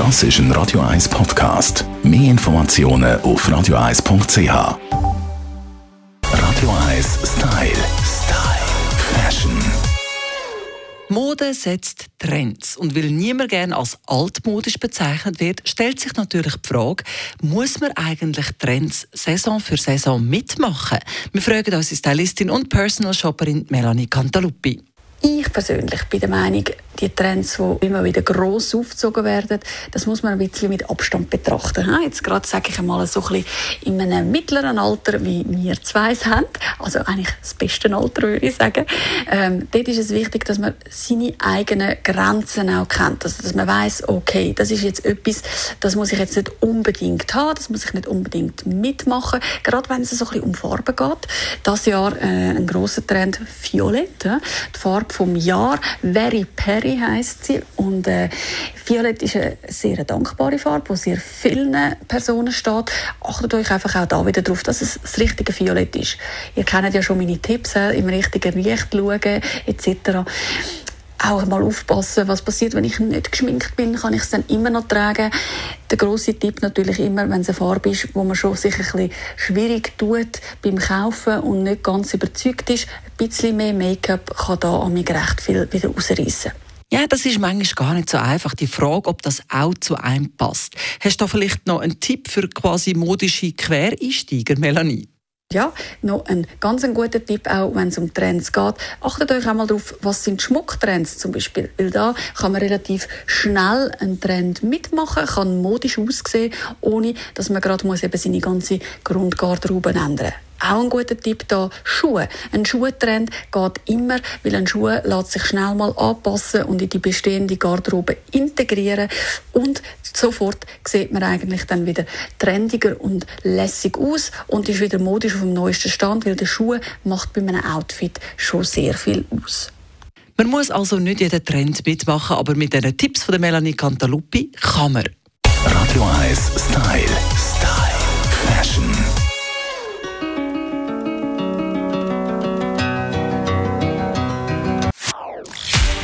Das ist ein Radio 1 Podcast. Mehr Informationen auf radio1.ch. Radio 1 Style. Style. Fashion. Mode setzt Trends. Und weil niemand gerne als altmodisch bezeichnet wird, stellt sich natürlich die Frage, muss man eigentlich Trends Saison für Saison mitmachen? Wir fragen unsere Stylistin und Personal Shopperin Melanie Cantaluppi. Ich persönlich bin der Meinung, die Trends, die immer wieder gross aufgezogen werden, das muss man ein bisschen mit Abstand betrachten. Jetzt gerade sage ich einmal so ein in einem mittleren Alter, wie wir zwei haben, also eigentlich das beste Alter, würde ich sagen. Ähm, dort ist es wichtig, dass man seine eigenen Grenzen auch kennt. Also, dass man weiß, okay, das ist jetzt etwas, das muss ich jetzt nicht unbedingt haben, das muss ich nicht unbedingt mitmachen. Gerade wenn es so ein bisschen um Farben geht. Das Jahr äh, ein großer Trend, Violett. Die Farbe vom Jahr, Very Perry Berry heisst sie. Und äh, Violett ist eine sehr dankbare Farbe, die sehr vielen Personen steht. Achtet euch einfach auch da wieder darauf, dass es das richtige Violett ist. Ihr kennt ja schon meine Tipps, äh, im richtigen Licht schauen etc auch mal aufpassen, was passiert, wenn ich nicht geschminkt bin, kann ich es dann immer noch tragen. Der große Tipp natürlich immer, wenn es eine Farbe ist, wo man schon sich ein bisschen schwierig tut beim Kaufen und nicht ganz überzeugt ist, ein bisschen mehr Make-up kann da an mir recht viel wieder rausreißen. Ja, das ist manchmal gar nicht so einfach. Die Frage, ob das auch zu einem passt. Hast du da vielleicht noch einen Tipp für quasi modische Quereinsteiger, Melanie? Ja, noch ein ganz ein guter Tipp auch, wenn es um Trends geht. Achtet euch einmal darauf, was sind Schmucktrends zum Beispiel. Weil da kann man relativ schnell einen Trend mitmachen, kann modisch aussehen, ohne dass man gerade muss eben seine ganze Grundgarderobe ändern muss. Auch ein guter Tipp da, Schuhe. Ein Schuhtrend geht immer, weil ein Schuh lässt sich schnell mal anpassen und in die bestehende Garderobe integrieren und sofort sieht man eigentlich dann wieder trendiger und lässig aus und ist wieder modisch auf dem neuesten Stand, weil der Schuh macht bei einem Outfit schon sehr viel aus. Man muss also nicht jeden Trend mitmachen, aber mit den Tipps von der Melanie Cantaluppi kann man. Radio 1 Style. Style.